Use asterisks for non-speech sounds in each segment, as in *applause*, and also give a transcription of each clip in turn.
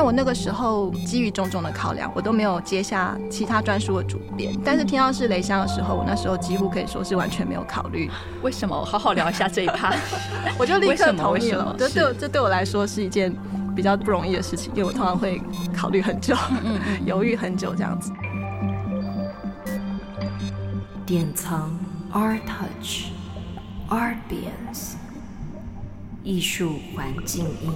但我那个时候基于种种的考量，我都没有接下其他专书的主编。但是听到是雷香的时候，我那时候几乎可以说是完全没有考虑。为什么？好好聊一下这一趴。*laughs* 我就立刻同意了。这对我这对我来说是一件比较不容易的事情，因为我通常会考虑很久，*laughs* 犹豫很久这样子。典藏 ARTouch Artbience 艺术环境音。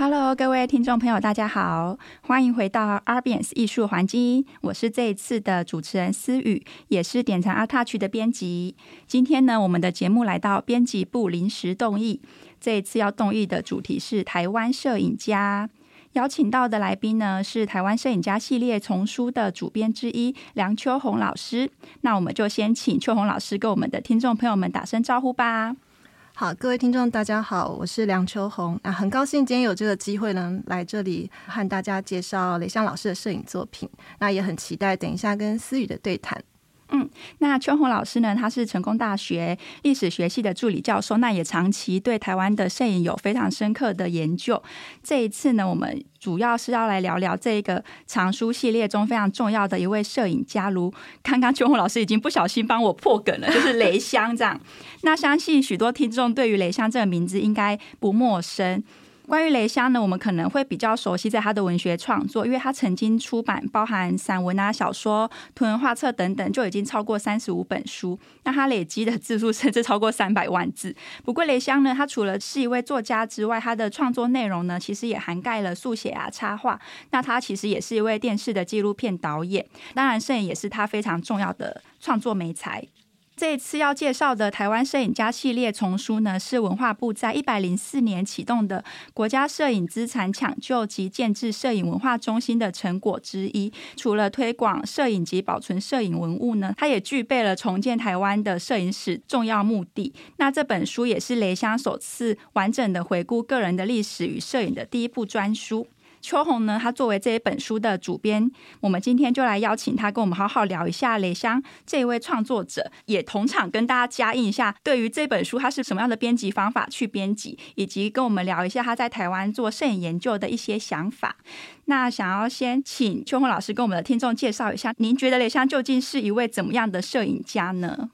Hello，各位听众朋友，大家好，欢迎回到 Arbiens 艺术环境。我是这一次的主持人思雨，也是典藏 ARTouch 的编辑。今天呢，我们的节目来到编辑部临时动议。这一次要动议的主题是台湾摄影家，邀请到的来宾呢是台湾摄影家系列丛书的主编之一梁秋红老师。那我们就先请秋红老师跟我们的听众朋友们打声招呼吧。好，各位听众，大家好，我是梁秋红啊，很高兴今天有这个机会呢，来这里和大家介绍雷向老师的摄影作品。那也很期待等一下跟思雨的对谈。嗯，那秋红老师呢，他是成功大学历史学系的助理教授，那也长期对台湾的摄影有非常深刻的研究。这一次呢，我们主要是要来聊聊这个藏书系列中非常重要的一位摄影家，如刚刚秋红老师已经不小心帮我破梗了，就是雷香这样。那相信许多听众对于雷香这个名字应该不陌生。关于雷香呢，我们可能会比较熟悉在他的文学创作，因为他曾经出版包含散文啊、小说、图文画册等等，就已经超过三十五本书。那他累积的字数甚至超过三百万字。不过雷香呢，他除了是一位作家之外，他的创作内容呢，其实也涵盖了速写啊、插画。那他其实也是一位电视的纪录片导演，当然摄影也是他非常重要的创作媒材。这次要介绍的台湾摄影家系列丛书呢，是文化部在一百零四年启动的国家摄影资产抢救及建置摄影文化中心的成果之一。除了推广摄影及保存摄影文物呢，它也具备了重建台湾的摄影史重要目的。那这本书也是雷香首次完整的回顾个人的历史与摄影的第一部专书。秋红呢，他作为这一本书的主编，我们今天就来邀请他跟我们好好聊一下雷香这一位创作者，也同场跟大家加印一下对于这本书他是什么样的编辑方法去编辑，以及跟我们聊一下他在台湾做摄影研究的一些想法。那想要先请秋红老师跟我们的听众介绍一下，您觉得雷香究竟是一位怎么样的摄影家呢？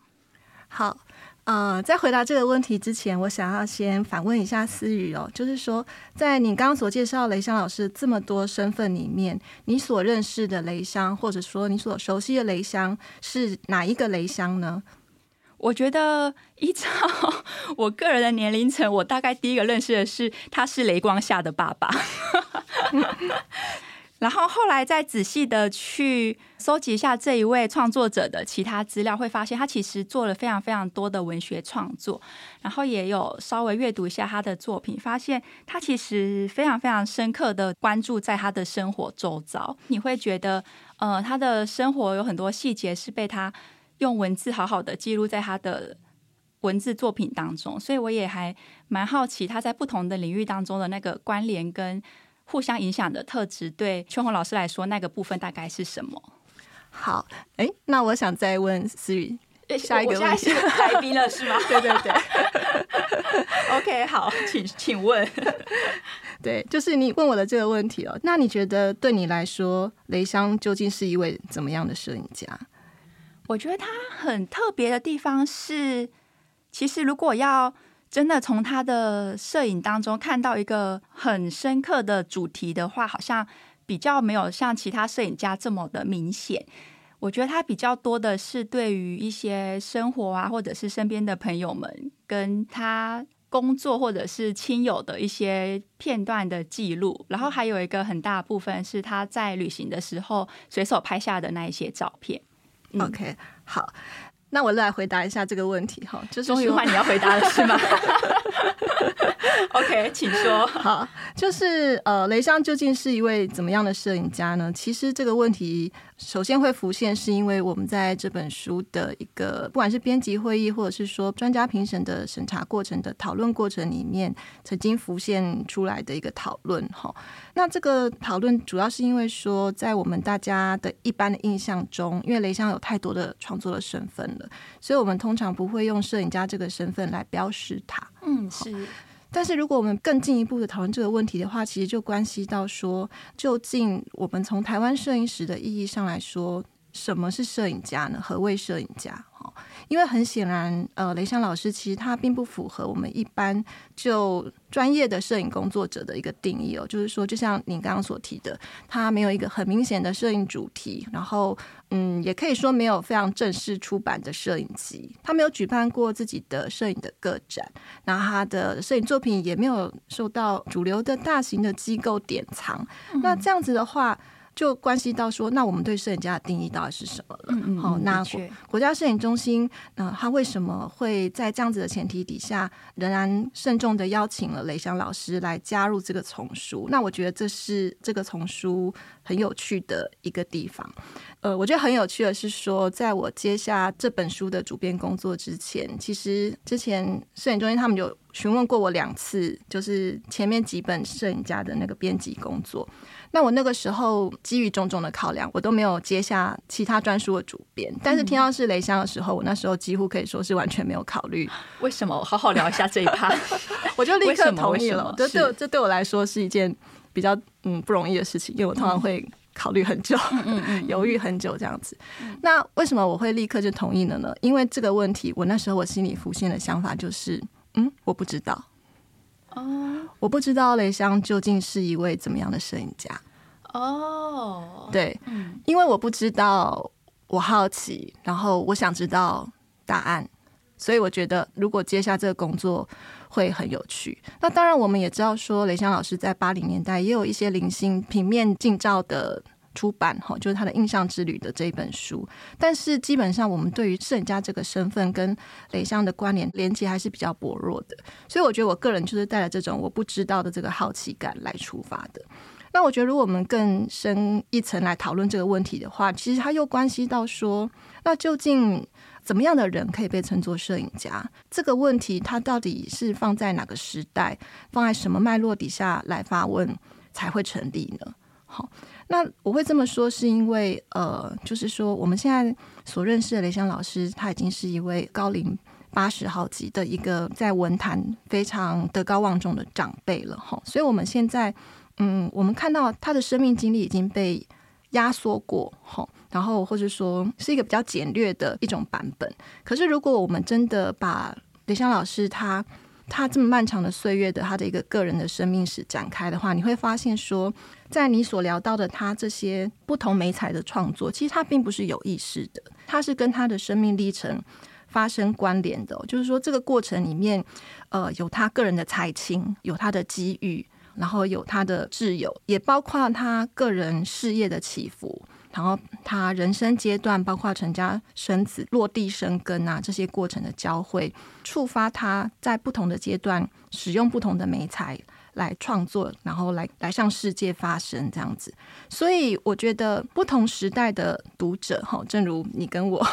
好。呃，在回答这个问题之前，我想要先反问一下思雨哦，就是说，在你刚刚所介绍雷香老师这么多身份里面，你所认识的雷香，或者说你所熟悉的雷香，是哪一个雷香呢？我觉得依照 *laughs* 我个人的年龄层，我大概第一个认识的是他是雷光下的爸爸。*laughs* 然后后来再仔细的去搜集一下这一位创作者的其他资料，会发现他其实做了非常非常多的文学创作，然后也有稍微阅读一下他的作品，发现他其实非常非常深刻的关注在他的生活周遭。你会觉得，呃，他的生活有很多细节是被他用文字好好的记录在他的文字作品当中，所以我也还蛮好奇他在不同的领域当中的那个关联跟。互相影响的特质，对秋红老师来说，那个部分大概是什么？好，哎，那我想再问思雨下一个问题，来宾了是吗？对 *laughs* 对对。*laughs* OK，好，请请问。*laughs* 对，就是你问我的这个问题哦。那你觉得对你来说，雷香究竟是一位怎么样的摄影家？我觉得他很特别的地方是，其实如果要。真的从他的摄影当中看到一个很深刻的主题的话，好像比较没有像其他摄影家这么的明显。我觉得他比较多的是对于一些生活啊，或者是身边的朋友们跟他工作或者是亲友的一些片段的记录，然后还有一个很大部分是他在旅行的时候随手拍下的那一些照片。嗯、OK，好。那我来回答一下这个问题哈，就是终于换你要回答了是吗？*laughs* *laughs* OK，请说。好，就是呃，雷香究竟是一位怎么样的摄影家呢？其实这个问题首先会浮现，是因为我们在这本书的一个不管是编辑会议，或者是说专家评审的审查过程的讨论过程里面，曾经浮现出来的一个讨论。哈，那这个讨论主要是因为说，在我们大家的一般的印象中，因为雷香有太多的创作的身份了，所以我们通常不会用摄影家这个身份来标识他。嗯，是。但是如果我们更进一步的讨论这个问题的话，其实就关系到说，究竟我们从台湾摄影史的意义上来说，什么是摄影家呢？何谓摄影家？因为很显然，呃，雷香老师其实他并不符合我们一般就专业的摄影工作者的一个定义哦。就是说，就像您刚刚所提的，他没有一个很明显的摄影主题，然后，嗯，也可以说没有非常正式出版的摄影集，他没有举办过自己的摄影的个展，然后他的摄影作品也没有受到主流的大型的机构典藏。那这样子的话。就关系到说，那我们对摄影家的定义到底是什么了？好、那国国家摄影中心，呃，他为什么会在这样子的前提底下，仍然慎重的邀请了雷翔老师来加入这个丛书？那我觉得这是这个丛书很有趣的一个地方。呃，我觉得很有趣的是说，在我接下这本书的主编工作之前，其实之前摄影中心他们有询问过我两次，就是前面几本摄影家的那个编辑工作。那我那个时候基于种种的考量，我都没有接下其他专书的主编。但是听到是雷香的时候，我那时候几乎可以说是完全没有考虑。*laughs* 为什么？好好聊一下这一趴，*laughs* 我就立刻同意了。这对这对我来说是一件比较嗯不容易的事情，因为我通常会考虑很久，嗯、*laughs* 犹豫很久这样子。那为什么我会立刻就同意了呢？因为这个问题，我那时候我心里浮现的想法就是，嗯，我不知道。哦，我不知道雷香究竟是一位怎么样的摄影家。哦，对，因为我不知道，我好奇，然后我想知道答案，所以我觉得如果接下这个工作会很有趣。那当然，我们也知道说，雷香老师在八零年代也有一些零星平面近照的。出版哈，就是他的印象之旅的这一本书，但是基本上我们对于摄影家这个身份跟雷香的关联连接还是比较薄弱的，所以我觉得我个人就是带着这种我不知道的这个好奇感来出发的。那我觉得如果我们更深一层来讨论这个问题的话，其实它又关系到说，那究竟怎么样的人可以被称作摄影家？这个问题它到底是放在哪个时代，放在什么脉络底下来发问才会成立呢？好。那我会这么说，是因为呃，就是说我们现在所认识的雷香老师，他已经是一位高龄八十好几的一个在文坛非常德高望重的长辈了哈。所以我们现在嗯，我们看到他的生命经历已经被压缩过哈，然后或者说是一个比较简略的一种版本。可是如果我们真的把雷香老师他他这么漫长的岁月的他的一个个人的生命史展开的话，你会发现说。在你所聊到的他这些不同媒材的创作，其实他并不是有意识的，他是跟他的生命历程发生关联的。就是说，这个过程里面，呃，有他个人的才情，有他的机遇，然后有他的挚友，也包括他个人事业的起伏，然后他人生阶段，包括成家生子、落地生根啊这些过程的交汇，触发他在不同的阶段使用不同的媒材。来创作，然后来来向世界发声，这样子。所以我觉得不同时代的读者，哈，正如你跟我，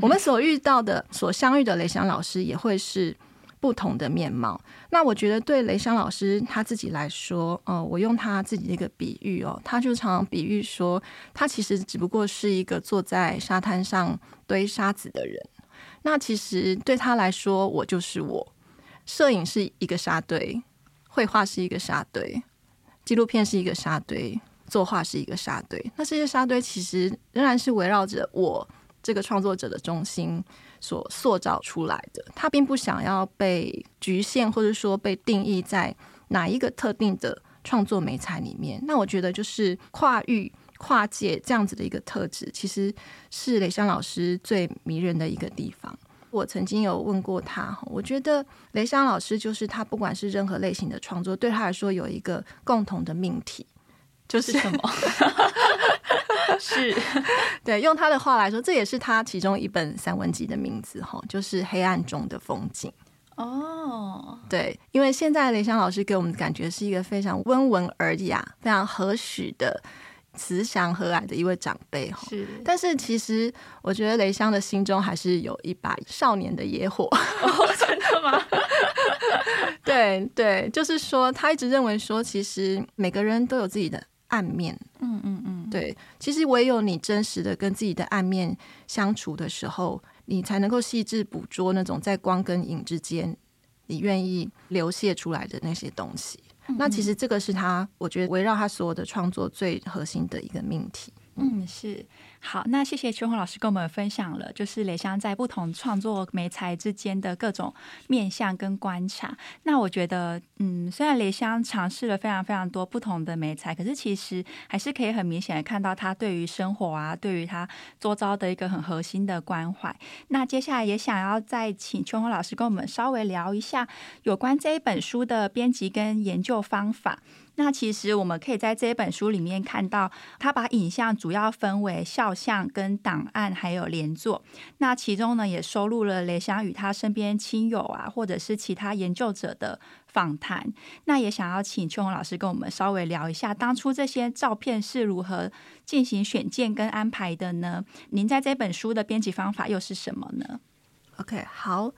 我们所遇到的、所相遇的雷翔老师，也会是不同的面貌。那我觉得对雷香老师他自己来说，呃，我用他自己的一个比喻哦，他就常常比喻说，他其实只不过是一个坐在沙滩上堆沙子的人。那其实对他来说，我就是我，摄影是一个沙堆。绘画是一个沙堆，纪录片是一个沙堆，作画是一个沙堆。那这些沙堆其实仍然是围绕着我这个创作者的中心所塑造出来的。他并不想要被局限，或者说被定义在哪一个特定的创作美材里面。那我觉得就是跨域、跨界这样子的一个特质，其实是雷香老师最迷人的一个地方。我曾经有问过他，我觉得雷香老师就是他，不管是任何类型的创作，对他来说有一个共同的命题，就是什么？*laughs* 是 *laughs* 对，用他的话来说，这也是他其中一本散文集的名字，哈，就是《黑暗中的风景》。哦，对，因为现在雷香老师给我们的感觉是一个非常温文尔雅、非常和煦的。慈祥和蔼的一位长辈哈，是。但是其实我觉得雷香的心中还是有一把少年的野火。哦，真的吗？*laughs* 对对，就是说他一直认为说，其实每个人都有自己的暗面。嗯嗯嗯，对。其实唯有你真实的跟自己的暗面相处的时候，你才能够细致捕捉那种在光跟影之间，你愿意流泻出来的那些东西。那其实这个是他，我觉得围绕他所有的创作最核心的一个命题。嗯，是。好，那谢谢秋红老师跟我们分享了，就是雷香在不同创作媒材之间的各种面向跟观察。那我觉得，嗯，虽然雷香尝试了非常非常多不同的媒材，可是其实还是可以很明显的看到他对于生活啊，对于他周遭的一个很核心的关怀。那接下来也想要再请秋红老师跟我们稍微聊一下有关这一本书的编辑跟研究方法。那其实我们可以在这一本书里面看到，他把影像主要分为肖像、跟档案，还有连作。那其中呢，也收录了雷翔与他身边亲友啊，或者是其他研究者的访谈。那也想要请秋红老师跟我们稍微聊一下，当初这些照片是如何进行选件跟安排的呢？您在这本书的编辑方法又是什么呢？OK，好，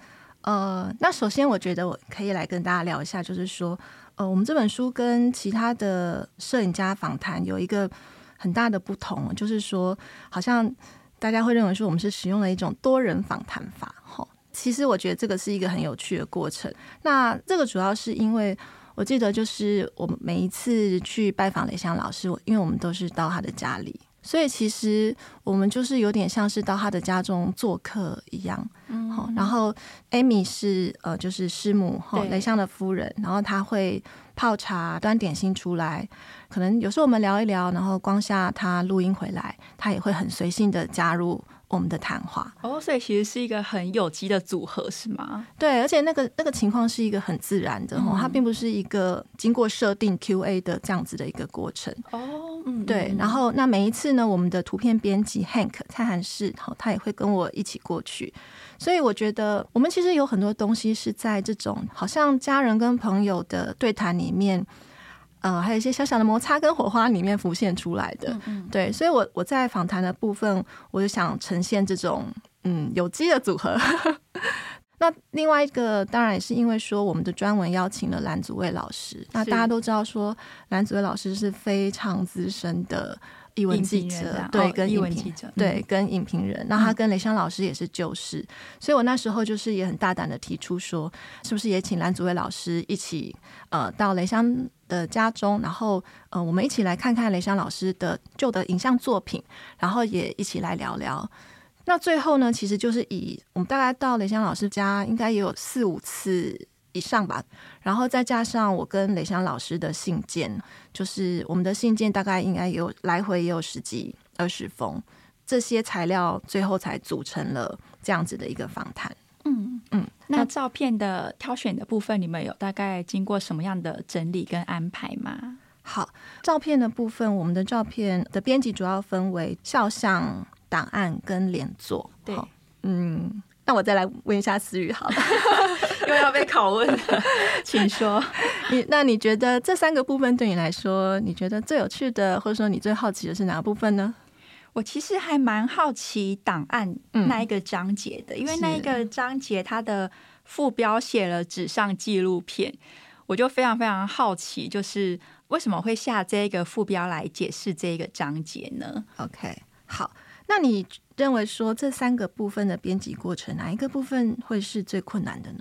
呃，那首先我觉得我可以来跟大家聊一下，就是说。呃，我们这本书跟其他的摄影家访谈有一个很大的不同，就是说，好像大家会认为说我们是使用了一种多人访谈法，哈。其实我觉得这个是一个很有趣的过程。那这个主要是因为我记得，就是我们每一次去拜访雷翔老师，因为我们都是到他的家里。所以其实我们就是有点像是到他的家中做客一样，嗯，好，然后 Amy 是呃就是师母哈雷香的夫人，然后他会泡茶端点心出来，可能有时候我们聊一聊，然后光下他录音回来，他也会很随性的加入。我们的谈话哦，所以其实是一个很有机的组合，是吗？对，而且那个那个情况是一个很自然的哦，嗯、它并不是一个经过设定 Q&A 的这样子的一个过程哦。嗯，对。然后那每一次呢，我们的图片编辑 Hank 蔡涵士，好，他也会跟我一起过去。所以我觉得我们其实有很多东西是在这种好像家人跟朋友的对谈里面。呃，还有一些小小的摩擦跟火花里面浮现出来的，嗯嗯对，所以我我在访谈的部分，我就想呈现这种嗯有机的组合。*laughs* 那另外一个当然也是因为说我们的专文邀请了蓝祖蔚老师，那大家都知道说蓝祖蔚老师是非常资深的。艺文记者对，跟译文记者对，跟影评人，那他跟雷湘老师也是旧识，所以我那时候就是也很大胆的提出说，是不是也请蓝祖蔚老师一起呃到雷湘的家中，然后呃我们一起来看看雷湘老师的旧的影像作品，然后也一起来聊聊。那最后呢，其实就是以我们大概到雷湘老师家，应该也有四五次。以上吧，然后再加上我跟雷香老师的信件，就是我们的信件大概应该有来回也有十几二十封，这些材料最后才组成了这样子的一个访谈。嗯嗯，那照片的挑选的部分，你们有大概经过什么样的整理跟安排吗？好，照片的部分，我们的照片的编辑主要分为肖像、档案跟连作。对，嗯。那我再来问一下思雨，好了，*laughs* 又要被拷问了，*laughs* 请说。你那你觉得这三个部分对你来说，你觉得最有趣的，或者说你最好奇的是哪个部分呢？我其实还蛮好奇档案那一个章节的，嗯、因为那一个章节它的副标写了“纸上纪录片”，我就非常非常好奇，就是为什么会下这个副标来解释这个章节呢？OK，好。那你认为说这三个部分的编辑过程，哪一个部分会是最困难的呢？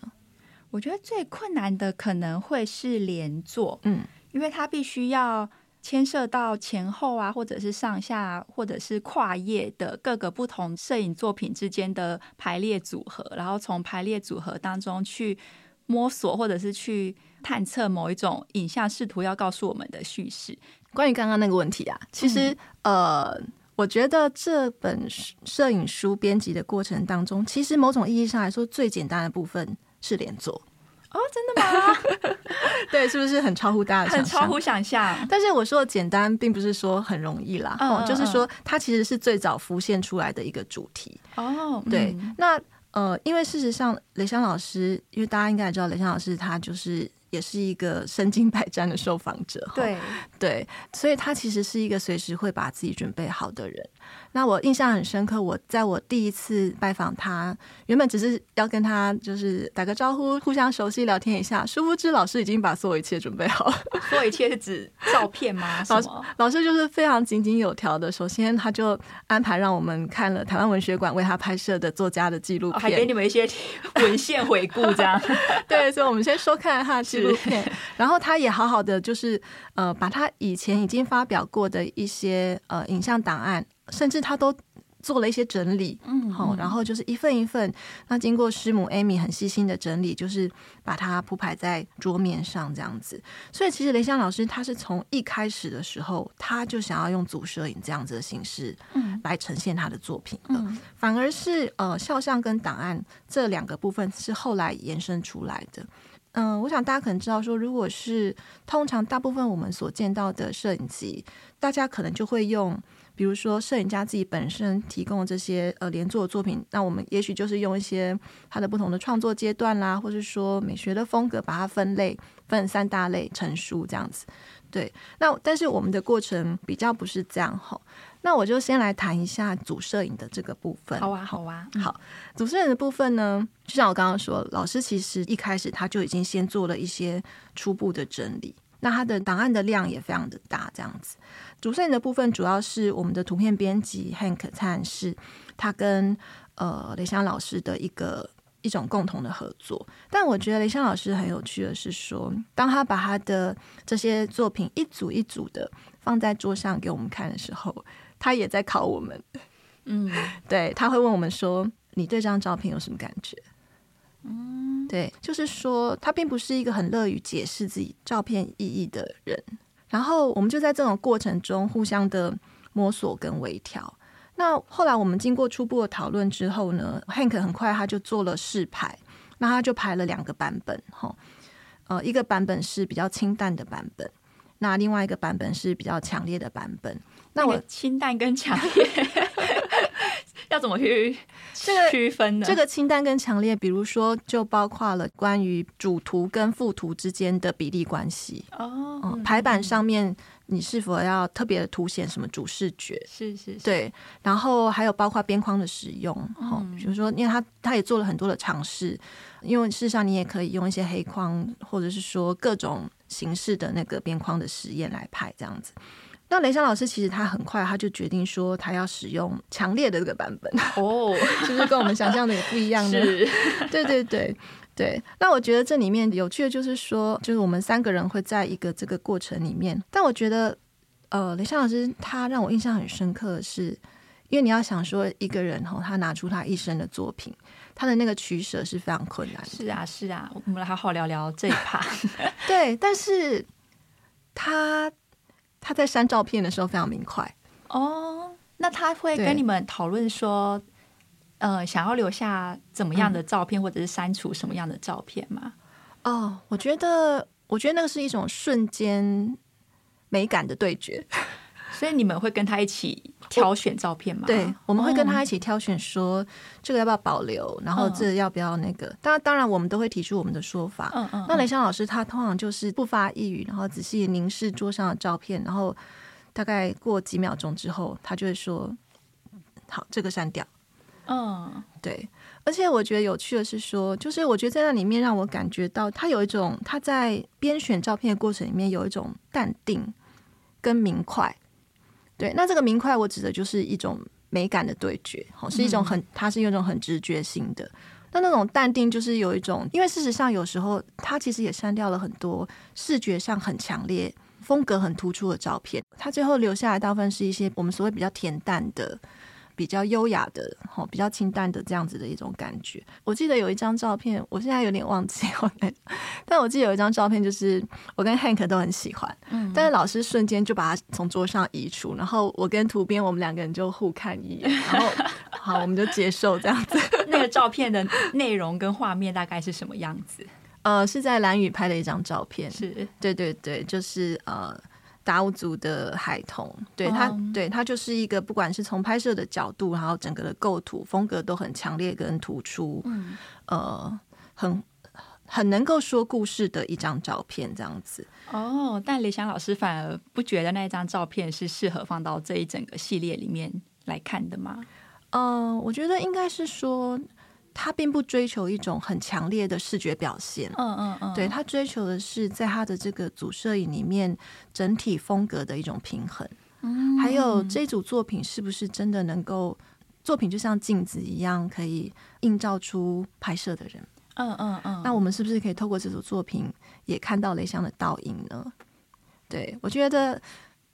我觉得最困难的可能会是连作，嗯，因为它必须要牵涉到前后啊，或者是上下，或者是跨页的各个不同摄影作品之间的排列组合，然后从排列组合当中去摸索，或者是去探测某一种影像试图要告诉我们的叙事。关于刚刚那个问题啊，其实、嗯、呃。我觉得这本摄影书编辑的过程当中，其实某种意义上来说，最简单的部分是连作。哦，真的吗？*laughs* 对，是不是很超乎大家？很超乎想象。但是我说的简单，并不是说很容易啦。哦，就是说它其实是最早浮现出来的一个主题。哦，对。那呃，因为事实上，雷湘老师，因为大家应该也知道，雷湘老师他就是。也是一个身经百战的受访者，对对，所以他其实是一个随时会把自己准备好的人。那我印象很深刻，我在我第一次拜访他，原本只是要跟他就是打个招呼，互相熟悉聊天一下，殊不知老师已经把所有一切准备好。所有一切是指照片吗？*laughs* 老师老师就是非常井井有条的，首先他就安排让我们看了台湾文学馆为他拍摄的作家的纪录片，还给你们一些 *laughs* 文献回顾，这样。*laughs* 对，所以我们先收看他。纪录片，*laughs* 然后他也好好的，就是呃，把他以前已经发表过的一些呃影像档案，甚至他都做了一些整理，嗯，好，然后就是一份一份，那经过师母 Amy 很细心的整理，就是把它铺排在桌面上这样子。所以其实雷香老师他是从一开始的时候，他就想要用组摄影这样子的形式，嗯，来呈现他的作品，的，反而是呃肖像跟档案这两个部分是后来延伸出来的。嗯，我想大家可能知道说，如果是通常大部分我们所见到的摄影机，大家可能就会用，比如说摄影家自己本身提供的这些呃连作的作品，那我们也许就是用一些它的不同的创作阶段啦，或是说美学的风格，把它分类分三大类成书这样子。对，那但是我们的过程比较不是这样吼。那我就先来谈一下主摄影的这个部分。好啊，好啊，好。主摄影的部分呢，就像我刚刚说，老师其实一开始他就已经先做了一些初步的整理。那他的档案的量也非常的大，这样子。主摄影的部分主要是我们的图片编辑 Hank 灿是他跟呃雷香老师的一个一种共同的合作。但我觉得雷香老师很有趣的是说，当他把他的这些作品一组一组的放在桌上给我们看的时候，他也在考我们，*laughs* 嗯，对，他会问我们说：“你对这张照片有什么感觉？”嗯，对，就是说他并不是一个很乐于解释自己照片意义的人。然后我们就在这种过程中互相的摸索跟微调。那后来我们经过初步的讨论之后呢，Hank 很快他就做了试排，那他就排了两个版本，哈，呃，一个版本是比较清淡的版本，那另外一个版本是比较强烈的版本。那我清淡跟强烈 *laughs* 要怎么去这个区分呢？这个清淡跟强烈，比如说就包括了关于主图跟副图之间的比例关系哦、嗯。排版上面你是否要特别凸显什么主视觉？是是是。对，然后还有包括边框的使用，嗯，比如说，因为他他也做了很多的尝试，因为事实上你也可以用一些黑框，或者是说各种形式的那个边框的实验来拍这样子。那雷山老师其实他很快他就决定说他要使用强烈的这个版本哦，*laughs* 就是跟我们想象的也不一样的。*laughs* 对对对对。那我觉得这里面有趣的就是说，就是我们三个人会在一个这个过程里面。但我觉得，呃，雷尚老师他让我印象很深刻的是，因为你要想说一个人哈，他拿出他一生的作品，他的那个取舍是非常困难的。是啊，是啊，我们来好好聊聊这一趴。*laughs* 对，但是他。他在删照片的时候非常明快哦。那他会跟你们讨论说，呃，想要留下怎么样的照片，或者是删除什么样的照片吗？哦，我觉得，我觉得那个是一种瞬间美感的对决。*laughs* 所以你们会跟他一起挑选照片吗？对，我们会跟他一起挑选，说这个要不要保留，然后这个要不要那个。当然，当然我们都会提出我们的说法。嗯嗯。那雷香老师他通常就是不发一语，然后仔细凝视桌上的照片，然后大概过几秒钟之后，他就会说：“好，这个删掉。”嗯，对。而且我觉得有趣的是说，就是我觉得在那里面让我感觉到他有一种他在编选照片的过程里面有一种淡定跟明快。对，那这个明快，我指的就是一种美感的对决，好，是一种很，它是一种很直觉性的。那那种淡定，就是有一种，因为事实上有时候，他其实也删掉了很多视觉上很强烈、风格很突出的照片，他最后留下来大部分是一些我们所谓比较恬淡的。比较优雅的，吼，比较清淡的这样子的一种感觉。我记得有一张照片，我现在有点忘记 *laughs* 了，但我记得有一张照片，就是我跟 Hank 都很喜欢，嗯，但是老师瞬间就把它从桌上移除，然后我跟图编我们两个人就互看一眼，然后 *laughs* 好，我们就接受这样子。*laughs* 那个照片的内容跟画面大概是什么样子？呃，是在蓝宇拍的一张照片，是，对对对，就是呃。达悟族的孩童，对他，嗯、对他就是一个，不管是从拍摄的角度，然后整个的构图风格都很强烈跟突出，嗯，呃，很很能够说故事的一张照片，这样子。哦，但李翔老师反而不觉得那一张照片是适合放到这一整个系列里面来看的吗？嗯、呃，我觉得应该是说。他并不追求一种很强烈的视觉表现，嗯嗯嗯，对，他追求的是在他的这个组摄影里面整体风格的一种平衡，嗯，还有这组作品是不是真的能够，作品就像镜子一样，可以映照出拍摄的人，嗯嗯嗯，那我们是不是可以透过这组作品也看到雷香的倒影呢？对，我觉得。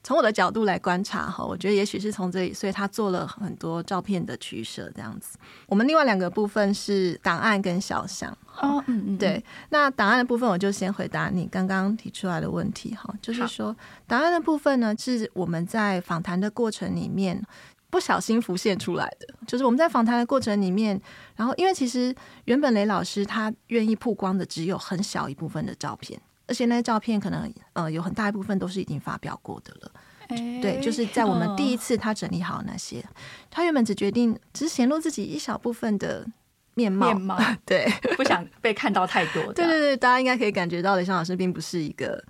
从我的角度来观察哈，我觉得也许是从这里，所以他做了很多照片的取舍这样子。我们另外两个部分是档案跟肖像。哦，嗯嗯，对。那档案的部分，我就先回答你刚刚提出来的问题哈，就是说档案的部分呢，是我们在访谈的过程里面不小心浮现出来的，就是我们在访谈的过程里面，然后因为其实原本雷老师他愿意曝光的只有很小一部分的照片。而且那些照片可能呃有很大一部分都是已经发表过的了，欸、对，就是在我们第一次他整理好那些，他原本只决定只显露自己一小部分的面貌，面貌对，*laughs* 不想被看到太多。*laughs* 对对对，大家应该可以感觉到李湘老师并不是一个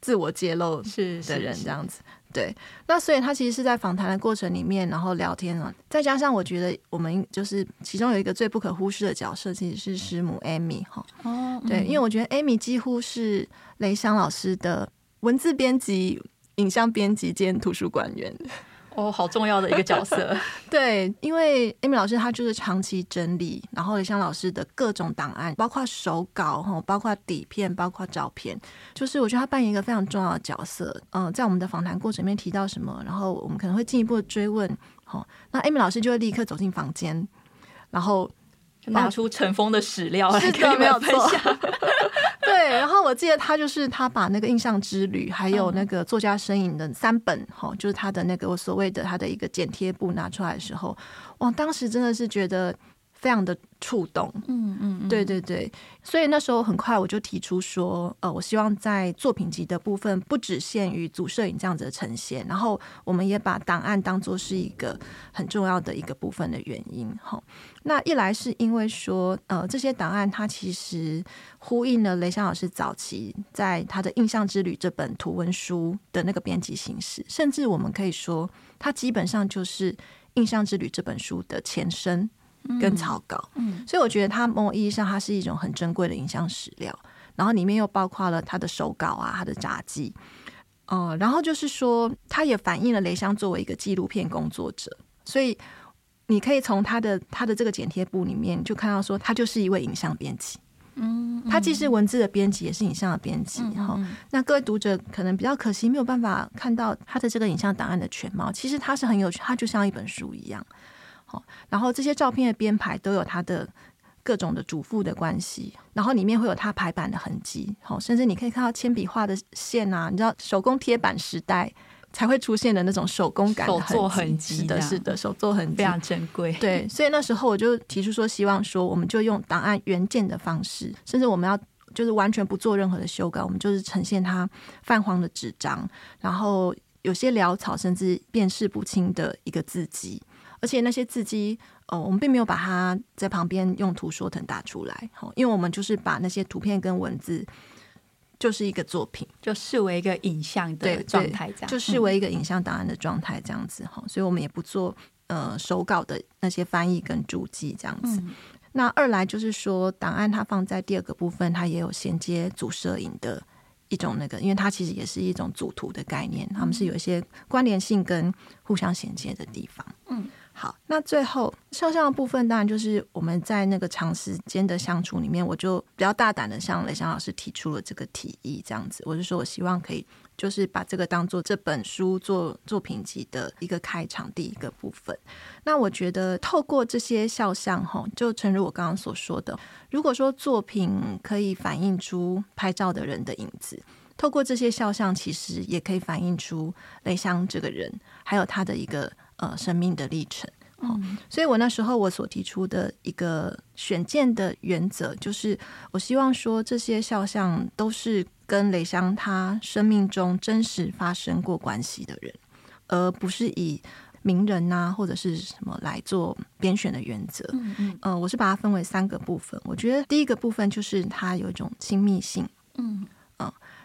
自我揭露是的人，这样子。对，那所以他其实是在访谈的过程里面，然后聊天啊，再加上我觉得我们就是其中有一个最不可忽视的角色，其实是师母 Amy 哈。哦，对，因为我觉得 Amy 几乎是雷香老师的文字编辑、影像编辑兼图书馆员。哦，好重要的一个角色。*laughs* 对，因为 Amy 老师她就是长期整理，然后李湘老师的各种档案，包括手稿哈，包括底片，包括照片，就是我觉得她扮演一个非常重要的角色。嗯，在我们的访谈过程里面提到什么，然后我们可能会进一步的追问。好，那 Amy 老师就会立刻走进房间，然后拿出尘封的史料来跟你们没有分享。*laughs* 对，然后我记得他就是他把那个印象之旅，还有那个作家身影的三本，哈，就是他的那个我所谓的他的一个剪贴簿拿出来的时候，哇，当时真的是觉得。非常的触动，嗯嗯，对对对，所以那时候很快我就提出说，呃，我希望在作品集的部分不只限于组摄影这样子的呈现，然后我们也把档案当做是一个很重要的一个部分的原因。哈，那一来是因为说，呃，这些档案它其实呼应了雷翔老师早期在他的《印象之旅》这本图文书的那个编辑形式，甚至我们可以说，它基本上就是《印象之旅》这本书的前身。跟草稿，嗯，所以我觉得它某种意义上，它是一种很珍贵的影像史料。然后里面又包括了他的手稿啊，他的札记，哦、呃，然后就是说，它也反映了雷香作为一个纪录片工作者。所以你可以从他的他的这个剪贴簿里面就看到，说他就是一位影像编辑，嗯，他既是文字的编辑，也是影像的编辑。哈、嗯嗯，那各位读者可能比较可惜，没有办法看到他的这个影像档案的全貌。其实它是很有趣，它就像一本书一样。好，然后这些照片的编排都有它的各种的主副的关系，然后里面会有它排版的痕迹，好，甚至你可以看到铅笔画的线啊，你知道手工贴板时代才会出现的那种手工感的痕迹，手作痕迹，是的，是的，手作痕迹非常珍贵。对，所以那时候我就提出说，希望说我们就用档案原件的方式，甚至我们要就是完全不做任何的修改，我们就是呈现它泛黄的纸张，然后有些潦草甚至辨识不清的一个字迹。而且那些字迹，呃，我们并没有把它在旁边用图说腾打出来，好，因为我们就是把那些图片跟文字，就是一个作品，就视为一个影像的状态，这样就视为一个影像档案的状态，这样子哈，所以我们也不做呃手稿的那些翻译跟注记这样子。嗯。那二来就是说，档案它放在第二个部分，它也有衔接主摄影的一种那个，因为它其实也是一种组图的概念，他们是有一些关联性跟互相衔接的地方，嗯。那最后肖像的部分，当然就是我们在那个长时间的相处里面，我就比较大胆的向雷翔老师提出了这个提议，这样子，我就说我希望可以，就是把这个当做这本书做作品集的一个开场第一个部分。那我觉得透过这些肖像，哈，就诚如我刚刚所说的，如果说作品可以反映出拍照的人的影子，透过这些肖像，其实也可以反映出雷香这个人，还有他的一个。呃，生命的历程，嗯，所以我那时候我所提出的一个选件的原则，就是我希望说这些肖像都是跟雷香他生命中真实发生过关系的人，而不是以名人啊或者是什么来做编选的原则。嗯嗯，呃，我是把它分为三个部分。我觉得第一个部分就是它有一种亲密性。嗯。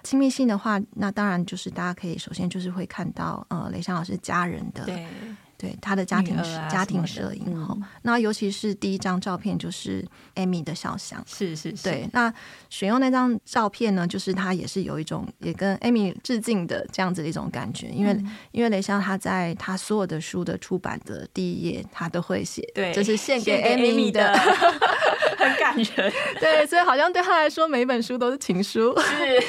亲密性的话，那当然就是大家可以首先就是会看到呃雷香老师家人的对对他的家庭、啊、家庭摄影哈、嗯，那尤其是第一张照片就是 Amy 的肖像，是是是，对，那选用那张照片呢，就是他也是有一种也跟 Amy 致敬的这样子的一种感觉，因为、嗯、因为雷香他在他所有的书的出版的第一页，他都会写，对，就是献给 Amy 的。*laughs* 很感人，对，所以好像对他来说，每一本书都是情书，是，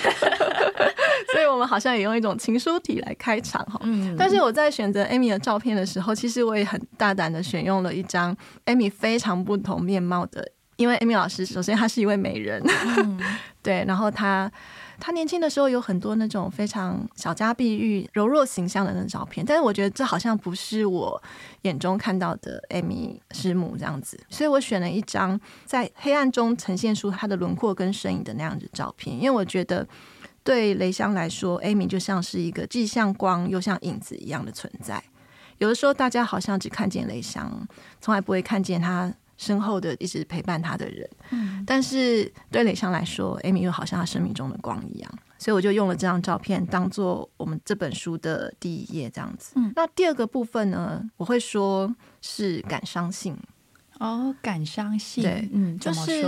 *laughs* 所以我们好像也用一种情书体来开场哈。嗯，但是我在选择 Amy 的照片的时候，其实我也很大胆的选用了一张 Amy 非常不同面貌的，因为 Amy 老师首先她是一位美人，嗯、*laughs* 对，然后她。她年轻的时候有很多那种非常小家碧玉、柔弱形象的那种照片，但是我觉得这好像不是我眼中看到的 Amy 师母这样子，所以我选了一张在黑暗中呈现出她的轮廓跟身影的那样子照片，因为我觉得对雷香来说，Amy 就像是一个既像光又像影子一样的存在。有的时候大家好像只看见雷香，从来不会看见他。身后的一直陪伴他的人，嗯，但是对雷香来说，Amy 又好像他生命中的光一样，所以我就用了这张照片当做我们这本书的第一页，这样子。嗯，那第二个部分呢，我会说是感伤性。哦，感伤性，对，嗯，就是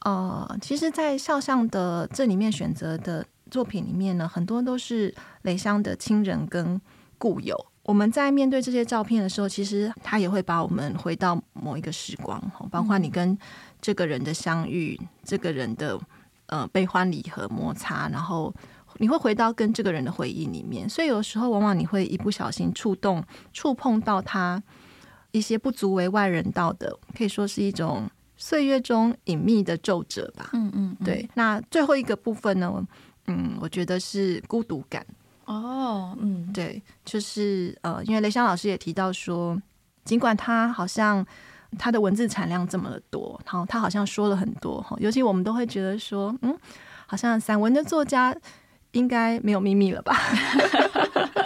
呃，其实，在肖像的这里面选择的作品里面呢，很多都是雷香的亲人跟故友。我们在面对这些照片的时候，其实他也会把我们回到某一个时光，包括你跟这个人的相遇，这个人的呃悲欢离合摩擦，然后你会回到跟这个人的回忆里面。所以有时候往往你会一不小心触动、触碰到他一些不足为外人道的，可以说是一种岁月中隐秘的皱褶吧。嗯嗯，对。那最后一个部分呢，嗯，我觉得是孤独感。哦，嗯，对，就是呃，因为雷香老师也提到说，尽管他好像他的文字产量这么的多，然后他好像说了很多哈，尤其我们都会觉得说，嗯，好像散文的作家应该没有秘密了吧？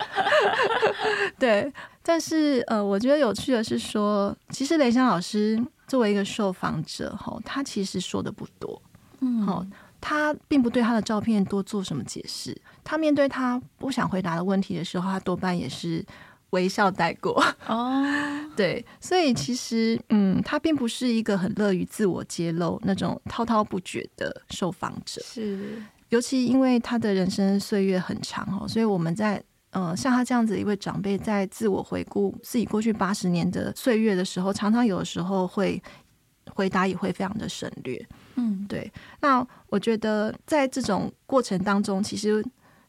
*laughs* 对，但是呃，我觉得有趣的是说，其实雷香老师作为一个受访者哈，他其实说的不多，嗯，好。他并不对他的照片多做什么解释。他面对他不想回答的问题的时候，他多半也是微笑带过。哦，*laughs* 对，所以其实，嗯，他并不是一个很乐于自我揭露那种滔滔不绝的受访者。是，尤其因为他的人生岁月很长哦，所以我们在呃，像他这样子一位长辈，在自我回顾自己过去八十年的岁月的时候，常常有的时候会回答也会非常的省略。嗯，对。那我觉得在这种过程当中，其实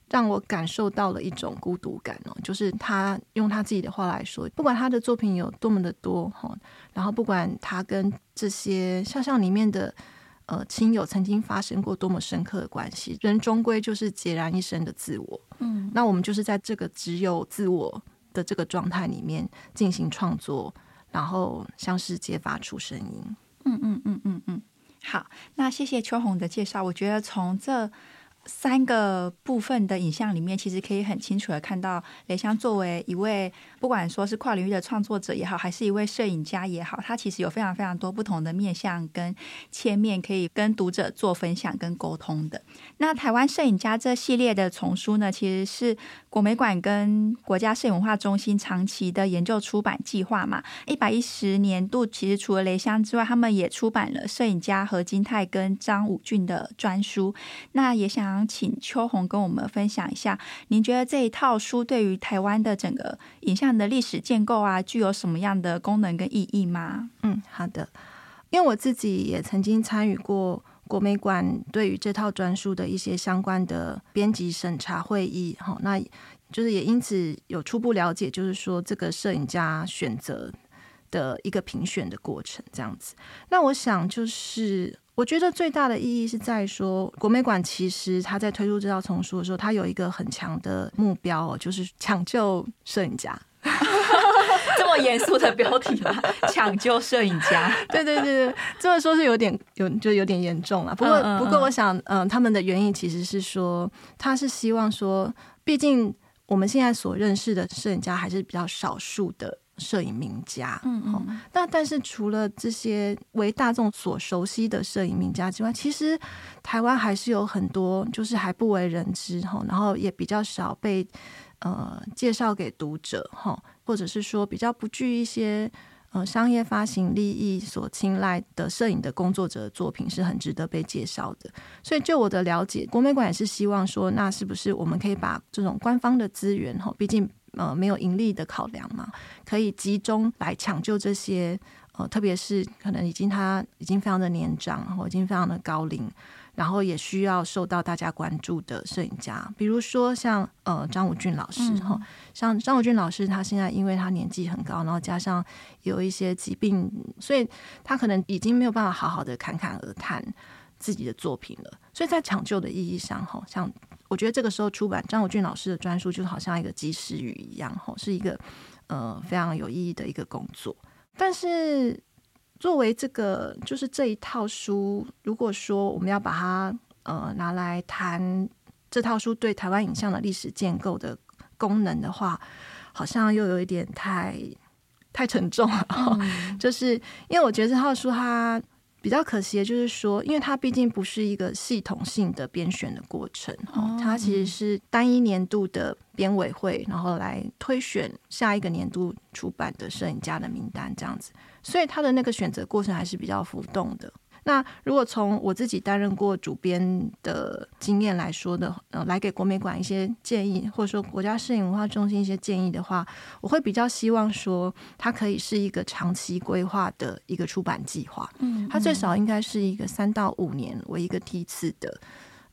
让我感受到了一种孤独感哦。就是他用他自己的话来说，不管他的作品有多么的多哈，然后不管他跟这些肖像里面的呃亲友曾经发生过多么深刻的关系，人终归就是孑然一身的自我。嗯，那我们就是在这个只有自我的这个状态里面进行创作，然后像是揭发出声音。嗯嗯嗯嗯嗯。好，那谢谢秋红的介绍。我觉得从这三个部分的影像里面，其实可以很清楚的看到雷香作为一位，不管说是跨领域的创作者也好，还是一位摄影家也好，他其实有非常非常多不同的面向跟切面，可以跟读者做分享跟沟通的。那台湾摄影家这系列的丛书呢，其实是国美馆跟国家摄影文化中心长期的研究出版计划嘛。一百一十年度，其实除了雷香之外，他们也出版了摄影家何金泰跟张武俊的专书。那也想。想请秋红跟我们分享一下，您觉得这一套书对于台湾的整个影像的历史建构啊，具有什么样的功能跟意义吗？嗯，好的。因为我自己也曾经参与过国美馆对于这套专书的一些相关的编辑审查会议，哈，那就是也因此有初步了解，就是说这个摄影家选择的一个评选的过程，这样子。那我想就是。我觉得最大的意义是在说，国美馆其实他在推出这套丛书的时候，他有一个很强的目标，就是抢救摄影家。*laughs* 这么么严肃的标题吗？*laughs* 抢救摄影家？*laughs* 对对对对，这么说是有点有就有点严重了。不过不过，我想，嗯，他们的原因其实是说，他是希望说，毕竟我们现在所认识的摄影家还是比较少数的。摄影名家，嗯嗯，那但是除了这些为大众所熟悉的摄影名家之外，其实台湾还是有很多就是还不为人知哈，然后也比较少被呃介绍给读者哈，或者是说比较不具一些呃商业发行利益所青睐的摄影的工作者的作品是很值得被介绍的。所以就我的了解，国美馆也是希望说，那是不是我们可以把这种官方的资源哈，毕竟。呃，没有盈利的考量嘛，可以集中来抢救这些呃，特别是可能已经他已经非常的年长，或已经非常的高龄，然后也需要受到大家关注的摄影家，比如说像呃张武俊老师哈，嗯、像张武俊老师，他现在因为他年纪很高，然后加上有一些疾病，所以他可能已经没有办法好好的侃侃而谈自己的作品了，所以在抢救的意义上，哈，像。我觉得这个时候出版张武俊老师的专书，就好像一个及时雨一样，吼，是一个呃非常有意义的一个工作。但是作为这个就是这一套书，如果说我们要把它呃拿来谈这套书对台湾影像的历史建构的功能的话，好像又有一点太太沉重了。嗯、就是因为我觉得这套书它。比较可惜的就是说，因为它毕竟不是一个系统性的编选的过程，哦，它其实是单一年度的编委会，然后来推选下一个年度出版的摄影家的名单这样子，所以它的那个选择过程还是比较浮动的。那如果从我自己担任过主编的经验来说的，呃，来给国美馆一些建议，或者说国家摄影文化中心一些建议的话，我会比较希望说，它可以是一个长期规划的一个出版计划，嗯，它最少应该是一个三到五年为一个梯次的。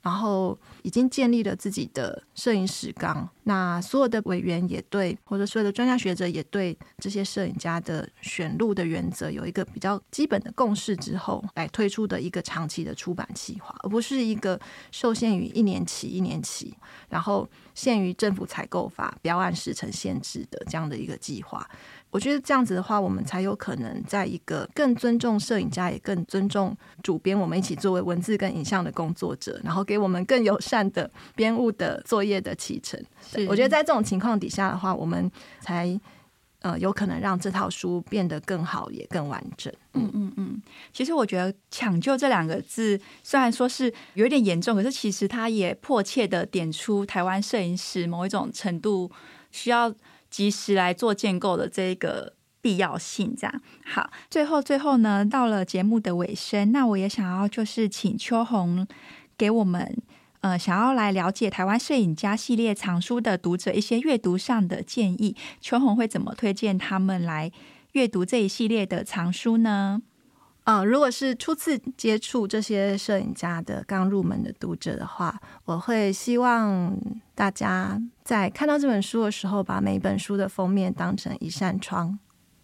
然后已经建立了自己的摄影史纲，那所有的委员也对，或者所有的专家学者也对这些摄影家的选录的原则有一个比较基本的共识之后，来推出的一个长期的出版计划，而不是一个受限于一年期一年期，然后限于政府采购法标案时程限制的这样的一个计划。我觉得这样子的话，我们才有可能在一个更尊重摄影家，也更尊重主编，我们一起作为文字跟影像的工作者，然后给我们更友善的编务的作业的启程。是我觉得在这种情况底下的话，我们才呃有可能让这套书变得更好，也更完整。嗯嗯嗯。其实我觉得“抢救”这两个字虽然说是有点严重，可是其实它也迫切的点出台湾摄影史某一种程度需要。及时来做建构的这个必要性，这样好。最后，最后呢，到了节目的尾声，那我也想要就是请秋红给我们呃想要来了解台湾摄影家系列藏书的读者一些阅读上的建议。秋红会怎么推荐他们来阅读这一系列的藏书呢？啊、呃，如果是初次接触这些摄影家的刚入门的读者的话，我会希望大家在看到这本书的时候，把每一本书的封面当成一扇窗。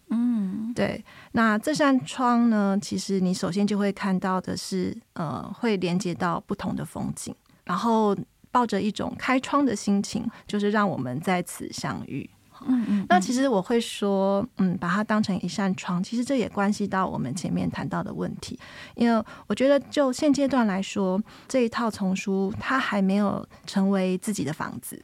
嗯，对。那这扇窗呢，其实你首先就会看到的是，呃，会连接到不同的风景，然后抱着一种开窗的心情，就是让我们在此相遇。嗯嗯，那其实我会说，嗯，把它当成一扇窗，其实这也关系到我们前面谈到的问题，因为我觉得就现阶段来说，这一套丛书它还没有成为自己的房子，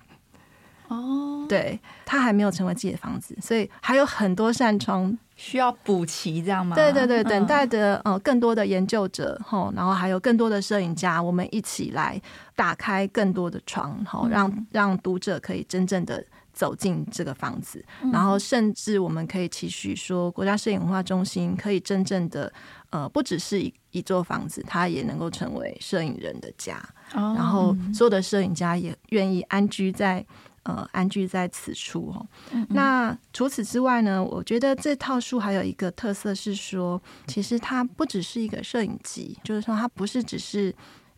哦，对，它还没有成为自己的房子，所以还有很多扇窗需要补齐，这样吗？对对对，等待的呃更多的研究者吼，然后还有更多的摄影家，我们一起来打开更多的窗，吼，让让读者可以真正的。走进这个房子，然后甚至我们可以期许说，国家摄影文化中心可以真正的，呃，不只是一一座房子，它也能够成为摄影人的家。然后所有的摄影家也愿意安居在，呃，安居在此处哦。那除此之外呢，我觉得这套书还有一个特色是说，其实它不只是一个摄影集，就是说它不是只是。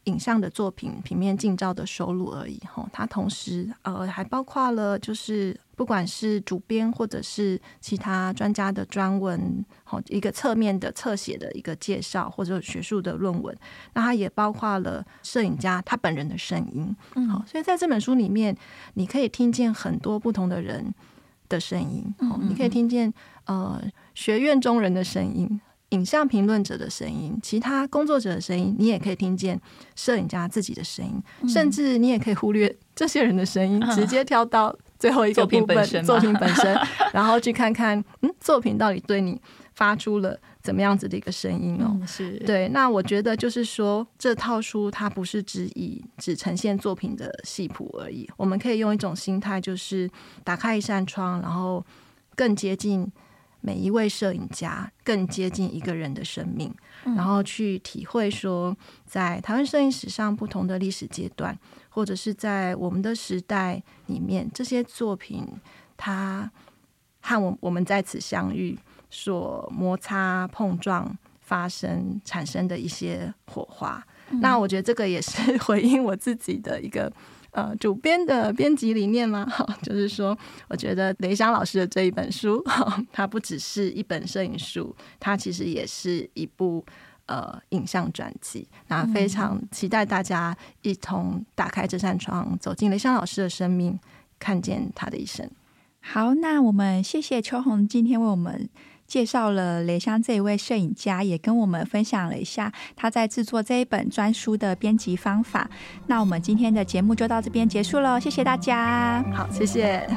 影像的作品、平面近照的收录而已，吼，它同时呃还包括了就是不管是主编或者是其他专家的专文，好，一个侧面的侧写的一个介绍或者学术的论文，那它也包括了摄影家他本人的声音，好，所以在这本书里面，你可以听见很多不同的人的声音，哦，你可以听见呃学院中人的声音。影像评论者的声音，其他工作者的声音，你也可以听见摄影家自己的声音，嗯、甚至你也可以忽略这些人的声音，嗯、*laughs* 直接跳到最后一个部分，作品本身，作品本身 *laughs* 然后去看看，嗯，作品到底对你发出了怎么样子的一个声音哦？嗯、是对。那我觉得就是说，这套书它不是只以只呈现作品的戏谱而已，我们可以用一种心态，就是打开一扇窗，然后更接近。每一位摄影家更接近一个人的生命，嗯、然后去体会说，在台湾摄影史上不同的历史阶段，或者是在我们的时代里面，这些作品它和我我们在此相遇所摩擦、碰撞、发生、产生的一些火花。嗯、那我觉得这个也是回应我自己的一个。呃，主编的编辑理念吗？*laughs* 哈，就是说，我觉得雷香老师的这一本书，*laughs* 哈，它不只是一本摄影书，它其实也是一部呃影像传记。那非常期待大家一同打开这扇窗，走进雷香老师的生命，看见他的一生。好，那我们谢谢秋红今天为我们。介绍了雷香这一位摄影家，也跟我们分享了一下他在制作这一本专书的编辑方法。那我们今天的节目就到这边结束了，谢谢大家。好，谢谢。